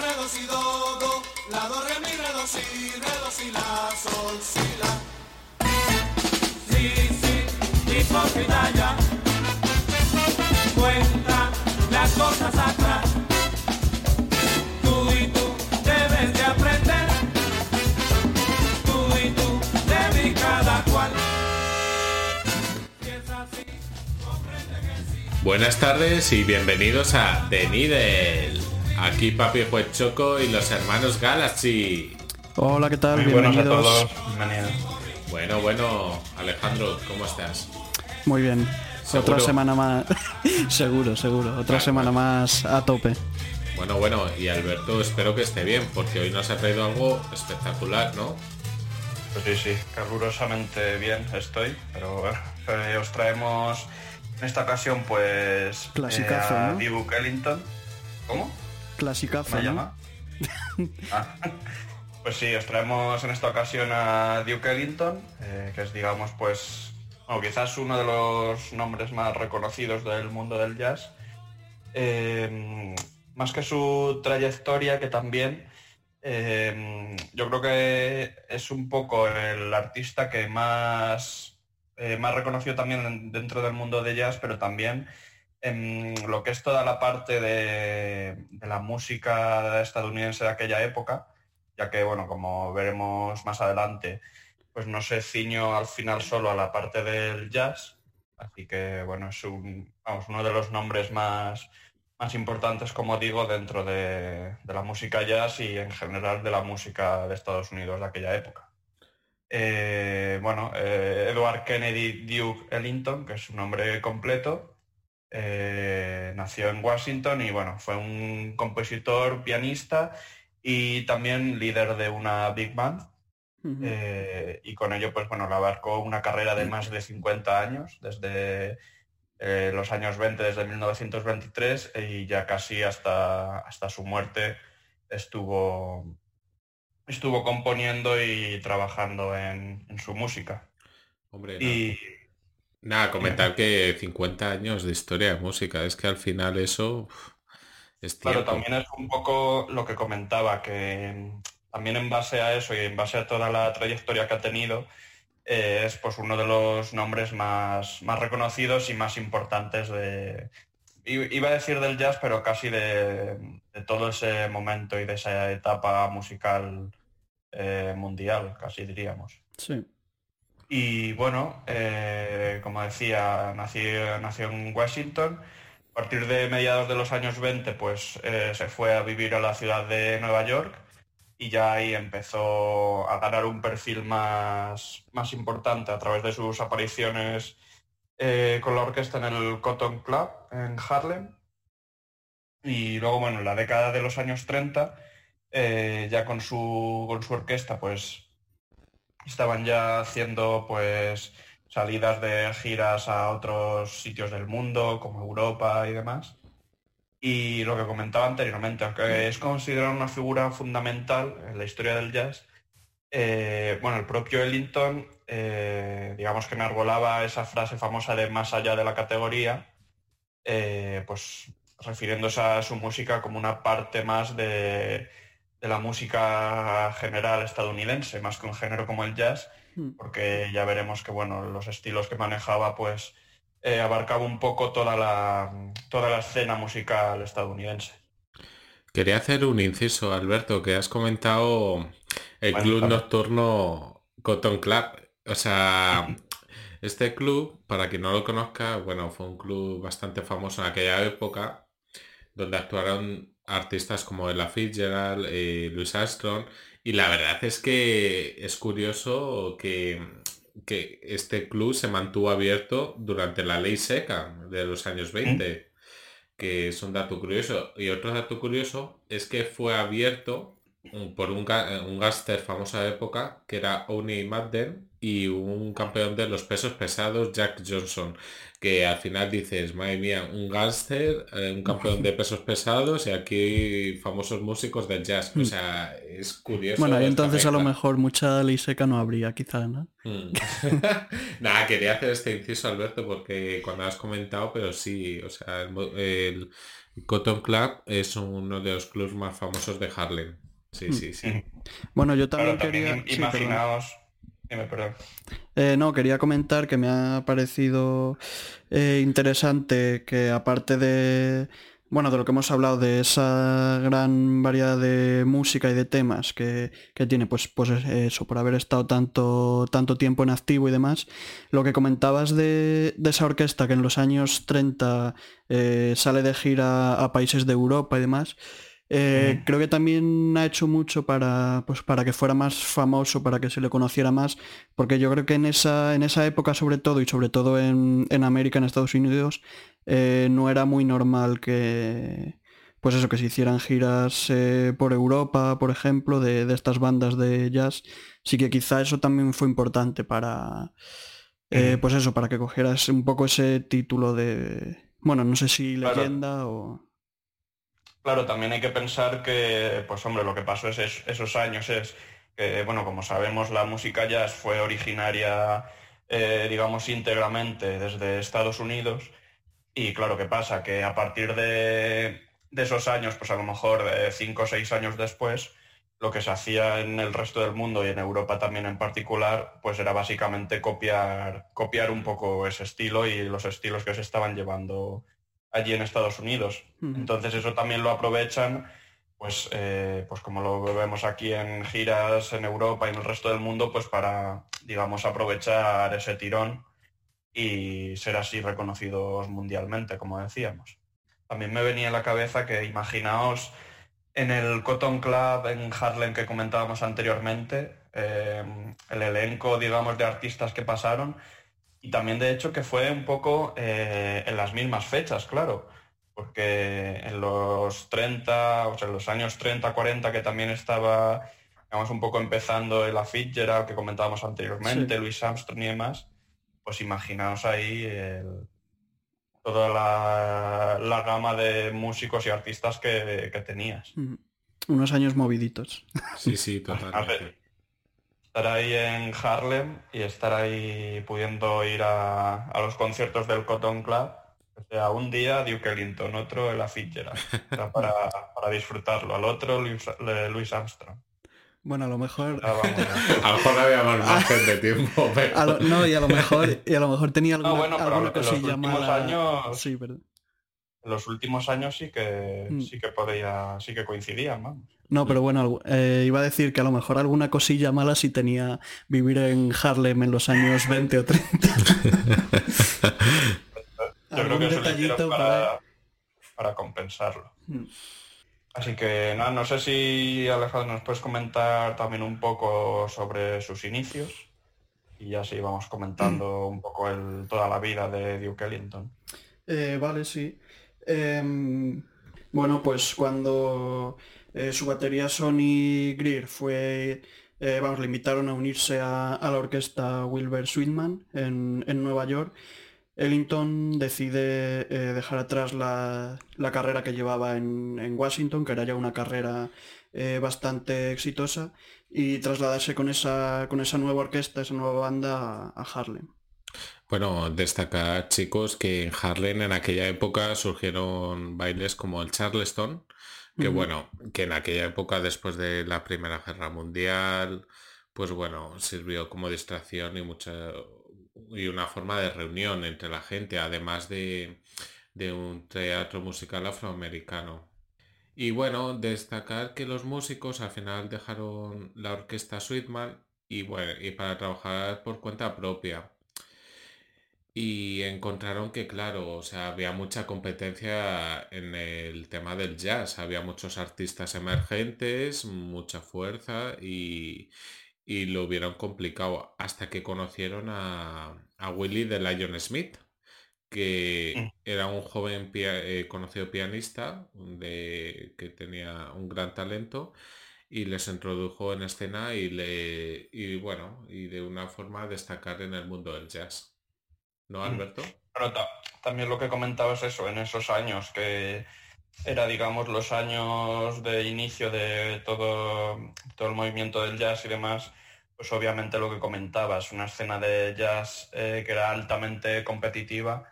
re, do, si, la, do, re, mi, re, do, si, re, si, la, sol, si, la. Sí, sí, hipócrita ya. Cuenta las cosas atrás. Tú y tú debes de aprender. Tú y tú de mí cada cual. Si es así, comprende que sí. Buenas tardes y bienvenidos a Needle. Aquí Papi Juez Choco y los hermanos Galaxy. Hola, ¿qué tal? Muy buenos a Bienvenidos. todos. Bienvenidos. Bueno, bueno, Alejandro, ¿cómo estás? Muy bien. ¿Seguro? Otra semana más. seguro, seguro. Otra semana más a tope. Bueno, bueno, y Alberto espero que esté bien, porque hoy nos ha traído algo espectacular, ¿no? Pues sí, sí, calurosamente bien estoy, pero bueno, eh, os traemos en esta ocasión pues Clasicazo, a ¿no? Duke Ellington. ¿Cómo? Clasicazo, ¿Me ¿no? Ah, pues sí, os traemos en esta ocasión a Duke Ellington, eh, que es digamos pues, bueno, quizás uno de los nombres más reconocidos del mundo del jazz. Eh, más que su trayectoria, que también eh, yo creo que es un poco el artista que más, más reconocido también en- dentro del mundo de jazz, pero también en lo que es toda la parte de, la música estadounidense de aquella época, ya que, bueno, como veremos más adelante, pues no se ciñó al final solo a la parte del jazz, así que, bueno, es un, vamos, uno de los nombres más, más importantes, como digo, dentro de, la música jazz y en general de la música de Estados Unidos de aquella época. Eh, bueno, eh, Edward Kennedy Duke Ellington, que es su nombre completo, eh, nació en Washington y bueno, fue un compositor, pianista y también líder de una big band. Eh, y con ello, pues bueno, le abarcó una carrera de más de 50 años, desde eh, los años 20, desde 1923, y ya casi hasta, hasta su muerte estuvo, estuvo componiendo y trabajando en, en su música. Hombre, no. Y nada, comentar que 50 años de historia de música, es que al final eso es Claro, tiempo. también es un poco lo que comentaba, que mm, también en base a eso y en base a toda la trayectoria que ha tenido, eh, es pues uno de los nombres más, más reconocidos y más importantes de, iba a decir del jazz, pero casi de, de todo ese momento y de esa etapa musical eh, mundial, casi diríamos. Sí. Y bueno, eh, como decía, nació, en Washington. A partir de mediados de los años 20, pues eh, se fue a vivir a la ciudad de Nueva York y ya ahí empezó a ganar un perfil más, más importante a través de sus apariciones eh, con la orquesta en el Cotton Club en Harlem. Y luego, bueno, en la década de los años 30, eh, ya con su, con su orquesta, pues estaban ya haciendo pues salidas de giras a otros sitios del mundo, como Europa y demás. Y lo que comentaba anteriormente, aunque es considerado una figura fundamental en la historia del jazz, eh, bueno, el propio Ellington, eh, digamos que enarbolaba esa frase famosa de más allá de la categoría, eh, pues refiriéndose a su música como una parte más de, de la música general estadounidense, más que un género como el jazz, Mm. porque ya veremos que bueno, los estilos que manejaba pues eh, abarcaba un poco toda la, toda la escena musical estadounidense. Quería hacer un inciso, Alberto, que has comentado el Bueno, club nocturno Cotton Club. O sea, este club, para quien no lo conozca, bueno, fue un club bastante famoso en aquella época, donde actuaron artistas como Ella Fitzgerald, eh, Louis Armstrong, y la verdad es que es curioso que, que este club se mantuvo abierto durante la ley seca de los años 20 que es un dato curioso. Y otro dato curioso es que fue abierto un- por un, un gángster famoso de época que era Oni Madden y un campeón de los pesos pesados Jack Johnson que al final dices madre mía un gángster eh, un campeón de pesos pesados y aquí famosos músicos del jazz o sea es curioso Bueno, y entonces a lo mejor mucha ley seca no habría, quizá, ¿no? Mm. Nada, quería hacer este inciso, Alberto, porque cuando has comentado, pero sí, o sea, el, Cotton Club es uno de los clubs más famosos de Harlem. Sí, sí, sí. Bueno, yo Claro, también quería... también im- sí, perdón. Eh, no, quería comentar que me ha parecido eh, interesante que aparte de, bueno, de lo que hemos hablado, de esa gran variedad de música y de temas que, que tiene, pues, pues eso, por haber estado tanto, tanto tiempo en activo y demás, lo que comentabas de, de esa orquesta que en los años 30 eh, sale de gira a países de Europa y demás, eh, creo que también ha hecho mucho para, pues, para que fuera más famoso, para que se le conociera más, porque yo creo que en esa, en esa época sobre todo, y sobre todo en, en América, en Estados Unidos, eh, no era muy normal que, pues eso, que se hicieran giras eh, por Europa, por ejemplo, de, de estas bandas de jazz. Sí que quizá eso también fue importante para, pues eso, para que cogieras un poco ese título de, bueno, no sé si Claro. leyenda o... Claro, también hay que pensar que, pues hombre, lo que pasó es, es- esos años es que, bueno, como sabemos, la música jazz fue originaria, eh, digamos, íntegramente desde Estados Unidos. Y claro, ¿qué pasa? Que a partir de, de esos años, pues a lo mejor eh, cinco o seis años después, lo que se hacía en el resto del mundo y en Europa también en particular, pues era básicamente copiar, copiar un poco ese estilo y los estilos que se estaban llevando allí en Estados Unidos. Entonces eso también lo aprovechan, pues, eh, pues como lo vemos aquí en giras en Europa y en el resto del mundo, pues para, digamos, aprovechar ese tirón y ser así reconocidos mundialmente, como decíamos. También me venía a la cabeza que imaginaos en el Cotton Club en Harlem que comentábamos anteriormente, eh, el elenco, digamos, de artistas que pasaron y también de hecho que fue un poco eh, en las mismas fechas, claro, porque en los 30, o sea, en los años 30, 40 que también estaba, digamos, un poco empezando el Fitzgerald que comentábamos anteriormente, Sí. Louis Armstrong y demás, pues imaginaos ahí el- toda la, la gama de músicos y artistas que, que tenías. Unos años moviditos. Sí, sí, totalmente. Estar ahí en Harlem y estar ahí pudiendo ir a, a los conciertos del Cotton Club. O sea, un día Duke Ellington, otro el Fitzgerald. O sea, para, para disfrutarlo. Al otro Louis Armstrong. Bueno, a lo mejor... Ah. A lo mejor no había más margen de tiempo, pero... a lo- no, y a lo mejor, y a lo mejor tenía alguna, No, bueno, pero alguna los cosilla últimos mala. años- Sí, perdón. En los últimos años sí que Mm. sí que podía, sí que coincidían, vamos. No, pero bueno, eh, iba a decir que a lo mejor alguna cosilla mala sí tenía vivir en Harlem en los años 20 o 30. Yo creo Algún que eso detallito para, para compensarlo. Mm. Así que nada, no sé si Alejandro nos puedes comentar también un poco sobre sus inicios y así vamos comentando un poco el, toda la vida de Duke Ellington. Eh, vale, sí. Em, bueno, pues cuando eh, su batería Sonny Greer fue, eh, vamos, le invitaron a unirse a, la orquesta Wilbur Sweetman en, Nueva York, Ellington decide eh, dejar atrás la, carrera que llevaba en, Washington, que era ya una carrera bastante exitosa, y trasladarse con esa, nueva orquesta, esa nueva banda a Harlem. Bueno, destacar chicos que en Harlem en aquella época surgieron bailes como el Charleston, que bueno, que en aquella época después de la Primera Guerra Mundial, pues bueno, sirvió como distracción y mucha y una forma de reunión entre la gente, además de, de un teatro musical afroamericano. Y bueno, destacar que los músicos al final dejaron la orquesta Sweetman y bueno, y para trabajar por cuenta propia. Y encontraron que, claro, o sea, había mucha competencia en el tema del jazz. Había muchos artistas emergentes, mucha fuerza y, y lo vieron complicado hasta que conocieron a, a Willie de Lion Smith, que era un joven pia- eh, conocido pianista de, que tenía un gran talento y les introdujo en escena y le y bueno y de una forma destacar en el mundo del jazz no Alberto pero también lo que comentabas eso en esos años que era digamos los años de inicio de todo todo el movimiento del jazz y demás pues obviamente lo que comentabas una escena de jazz eh, que era altamente competitiva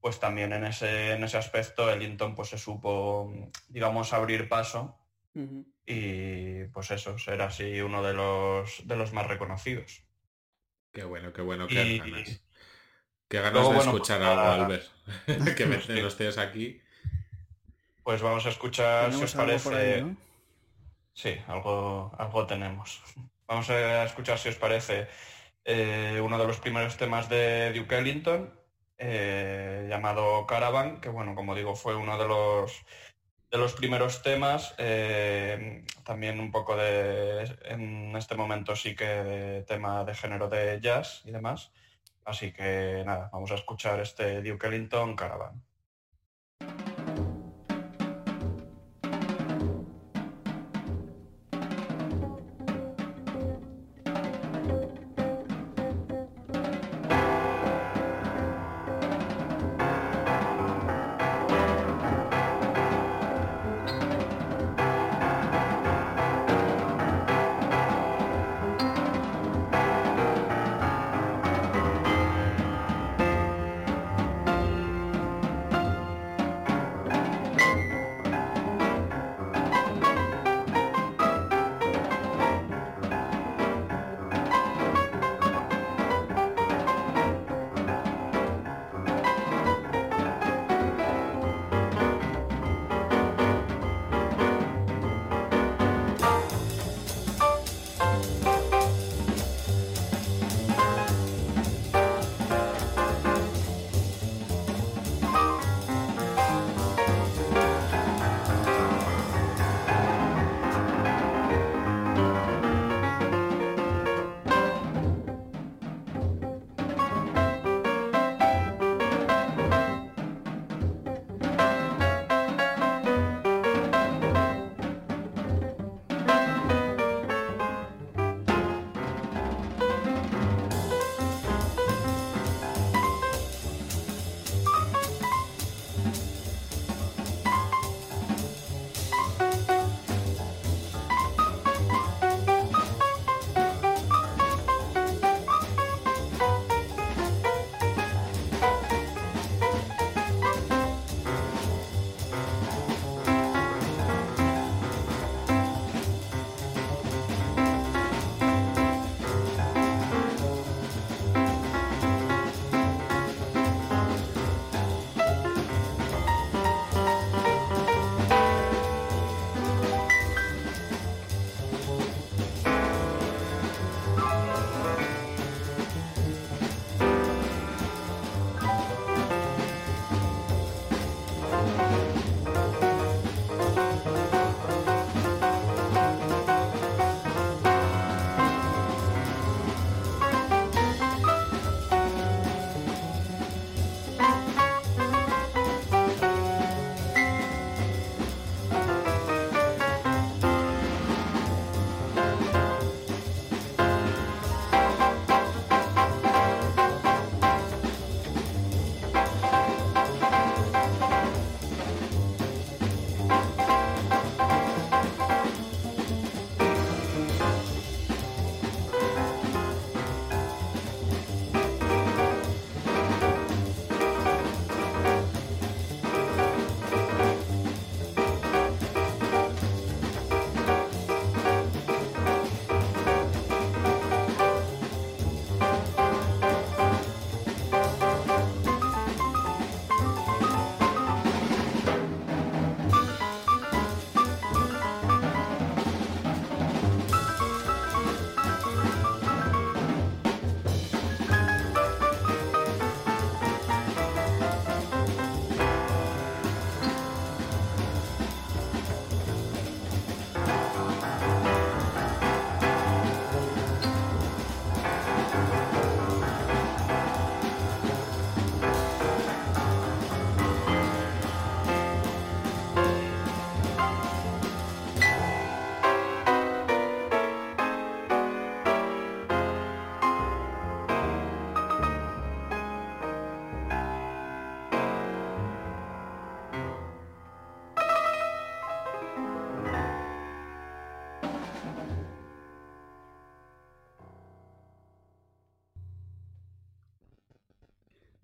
pues también en ese en ese aspecto Ellington pues se supo digamos abrir paso y pues eso, ser así uno de los, de los más reconocidos. Qué bueno, qué bueno, qué ganas. Qué ganas de escuchar pues, algo, Albert. que me los tienes aquí. Pues vamos a escuchar, si os parece... Sí, algo, algo tenemos. Vamos a escuchar, si os parece, eh, uno de los primeros temas de Duke Ellington, eh, llamado Caravan, que bueno, como digo, fue uno de los de los primeros temas, eh, también un poco de, en este momento sí que de tema de género de jazz y demás. Así que nada, vamos a escuchar este Duke Ellington Caravan.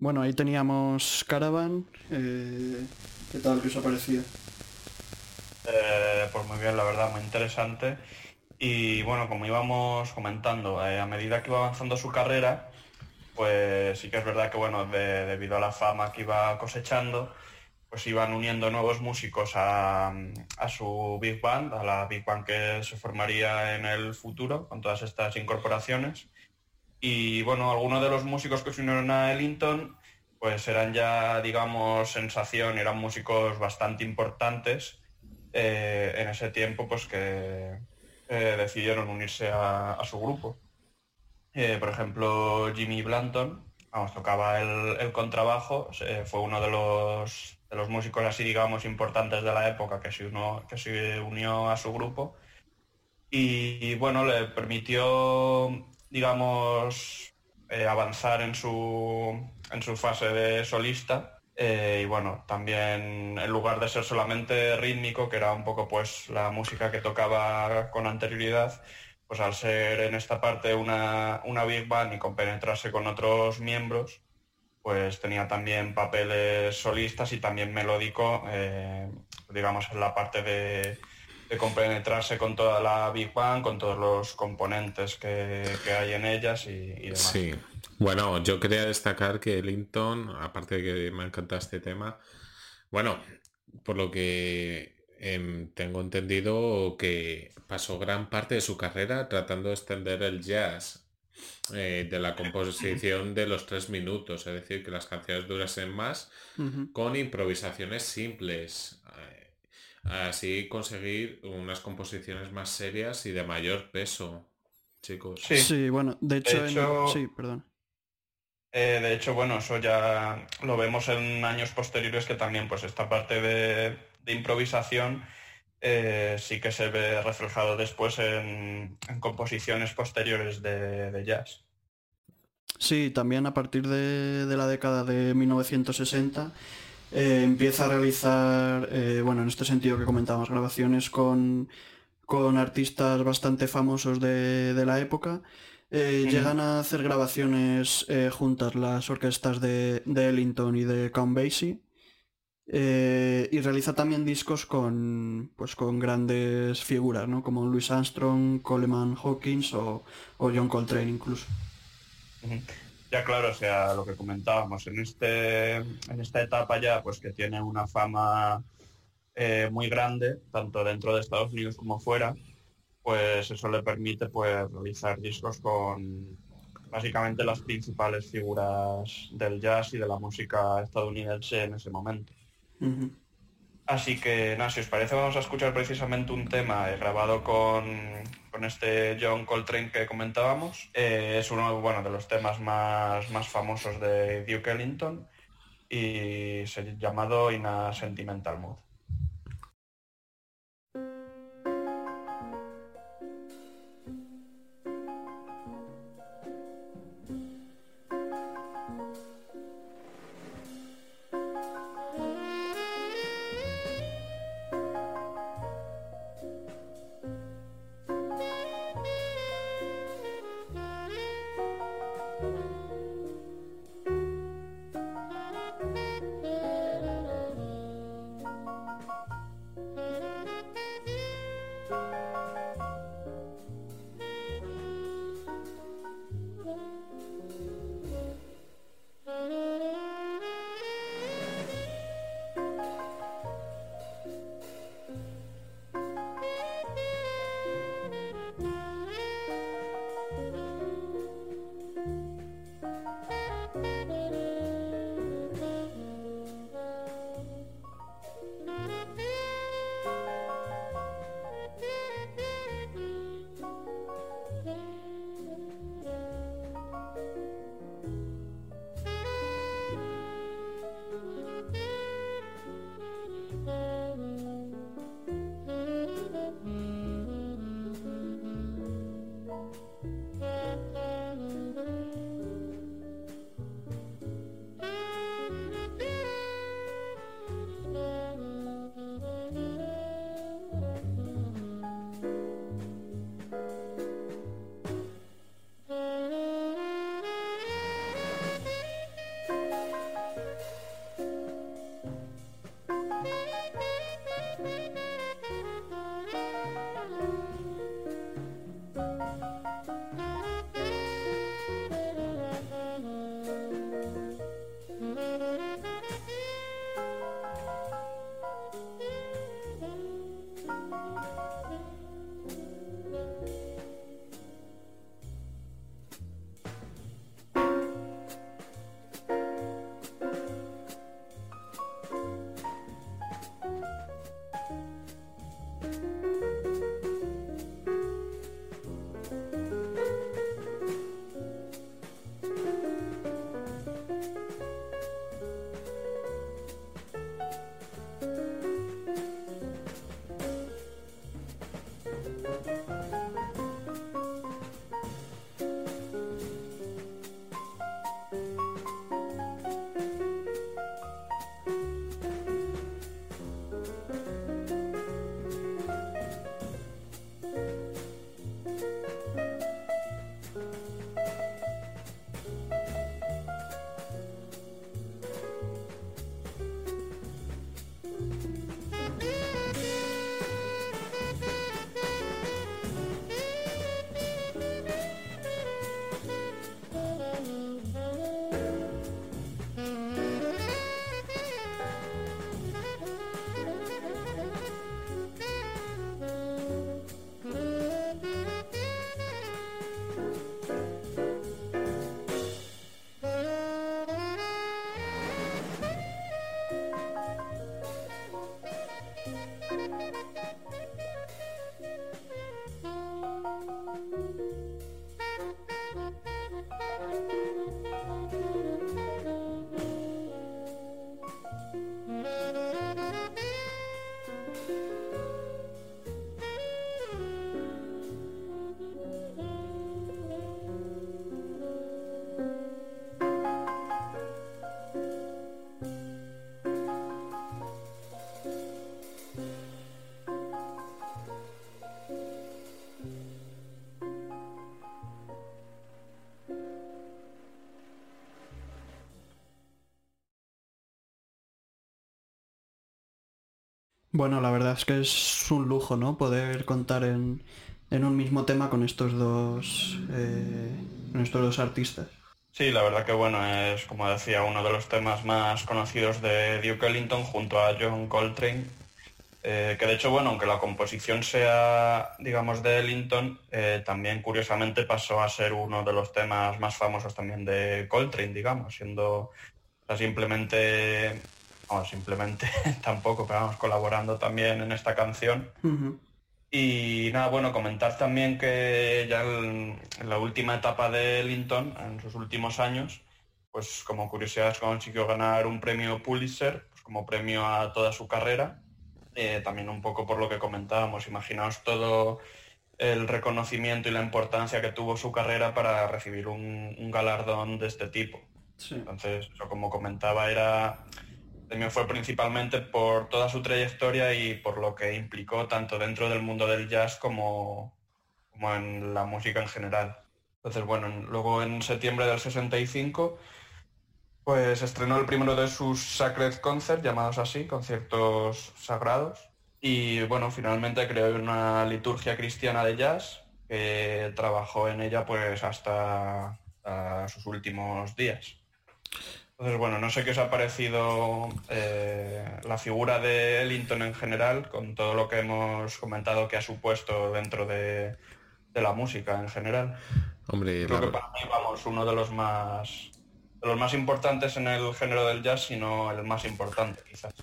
Bueno, ahí teníamos Caravan. eh, ¿Qué tal que os ha parecido? Eh, pues muy bien, la verdad, muy interesante. Y bueno, como íbamos comentando, eh, a medida que iba avanzando su carrera, pues sí que es verdad que bueno, de- debido a la fama que iba cosechando, pues iban uniendo nuevos músicos a su Big Band, a la Big Band que se formaría en el futuro con todas estas incorporaciones. Y bueno, algunos de los músicos que se unieron a Ellington, pues eran ya, digamos, sensación, eran músicos bastante importantes eh, en ese tiempo, pues que eh, decidieron unirse a, su grupo. Eh, por ejemplo, Jimmy Blanton, vamos, tocaba el, contrabajo, fue uno de los, de los músicos así, digamos, importantes de la época que se, unió a su grupo. Y, bueno, le permitió, digamos, eh, avanzar en su, en su fase de solista. Eh, y bueno, también en lugar de ser solamente rítmico, que era un poco pues la música que tocaba con anterioridad, pues al ser en esta parte una, una big band y compenetrarse con otros miembros, pues tenía también papeles solistas y también melódico, eh, digamos, en la parte de, de compenetrarse con toda la big band, con todos los componentes que, que hay en ellas y, y demás. Sí. Bueno, yo quería destacar que Ellington, aparte de que me encanta este tema, bueno, por lo que em, tengo entendido que pasó gran parte de su carrera tratando de extender el jazz eh, de la composición de los tres minutos, es decir, que las canciones durasen más con improvisaciones simples. eh, Así conseguir unas composiciones más serias y de mayor peso, chicos. Sí. Sí, bueno, de hecho... en- hecho- Sí, perdón. Eh, de hecho, bueno, eso ya lo vemos en años posteriores que también pues esta parte de, de improvisación eh, sí que se ve reflejado después en, en composiciones posteriores de, de jazz. Sí, también a partir de, de la década de 1960 eh, empieza a realizar, eh, bueno, en este sentido que comentábamos, grabaciones con, con artistas bastante famosos de, de la época. Eh. Llegan a hacer grabaciones juntas las orquestas de, de Ellington y de Count Basie. Y realiza también discos con, pues, con grandes figuras, ¿no? Como Louis Armstrong, Coleman Hawkins o, o John Coltrane incluso. Ya claro, o sea, lo que comentábamos, en, este, en esta etapa ya, pues que tiene una fama eh, muy grande, tanto dentro de Estados Unidos como fuera, pues eso le permite pues realizar discos con básicamente las principales figuras del jazz y de la música estadounidense en ese momento. Así que, nada, si os parece, vamos a escuchar precisamente un tema eh, grabado con, con este John Coltrane que comentábamos. Eh, es uno bueno, de los temas más, más famosos de Duke Ellington y se llamado In a Sentimental Mood. Bueno, la verdad es que es un lujo, ¿no? Poder contar en, en un mismo tema con estos dos, eh, estos dos artistas. Sí, la verdad que bueno, es como decía, uno de los temas más conocidos de Duke Ellington junto a John Coltrane. eh, que de hecho, bueno, aunque la composición sea, digamos, de Ellington, eh, también curiosamente pasó a ser uno de los temas más famosos también de Coltrane, digamos, siendo simplemente, simplemente tampoco, pero vamos, colaborando también en esta canción. Y nada, bueno, comentar también que ya en, en la última etapa de Ellington, en sus últimos años, pues como curiosidad consiguió ganar un premio Pulitzer, pues como premio a toda su carrera. Eh, también un poco por lo que comentábamos, imaginaos todo el reconocimiento y la importancia que tuvo su carrera para recibir un, un galardón de este tipo. Sí. Entonces, eso como comentaba, era también fue principalmente por toda su trayectoria y por lo que implicó tanto dentro del mundo del jazz como, como en la música en general. Entonces, bueno, en- luego en septiembre del 65, pues estrenó el primero de sus Sacred Concerts, llamados así, conciertos sagrados. Y bueno, finalmente creó una liturgia cristiana de jazz que trabajó en ella pues hasta, hasta sus últimos días. Entonces, bueno, no sé qué os ha parecido eh, la figura de Ellington en general, con todo lo que hemos comentado que ha supuesto dentro de, de la música en general. Hombre, Creo la- que para mí, vamos, uno de los más de los más importantes en el género del jazz, sino el más importante, quizás.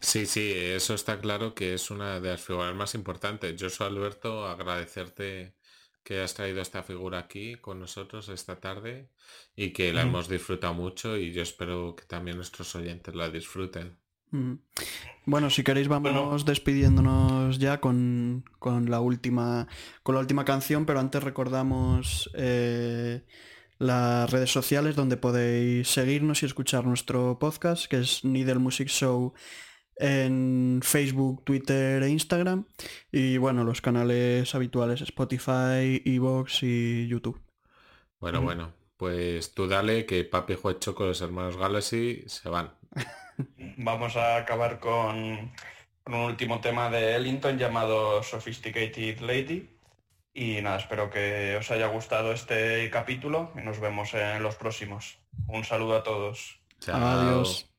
sí, sí, eso está claro que es una de las figuras más importantes. Yo soy Alberto, agradecerte que hayas traído esta figura aquí con nosotros esta tarde y que la hemos disfrutado mucho y yo espero que también nuestros oyentes la disfruten. Mm. Bueno, si queréis vamos Bueno. despidiéndonos ya con, con la última con la última canción, pero antes recordamos eh, las redes sociales donde podéis seguirnos y escuchar nuestro podcast, que es Needle Music Show en Facebook, Twitter e Instagram. Y bueno, los canales habituales Spotify, Evox y YouTube. Bueno, bueno, pues tú dale que Papi Juecho con los hermanos Galaxy se van. Vamos a acabar con, con un último tema de Ellington llamado Sophisticated Lady. Y nada, espero que os haya gustado este capítulo y nos vemos en los próximos. Un saludo a todos. Chao. Adiós.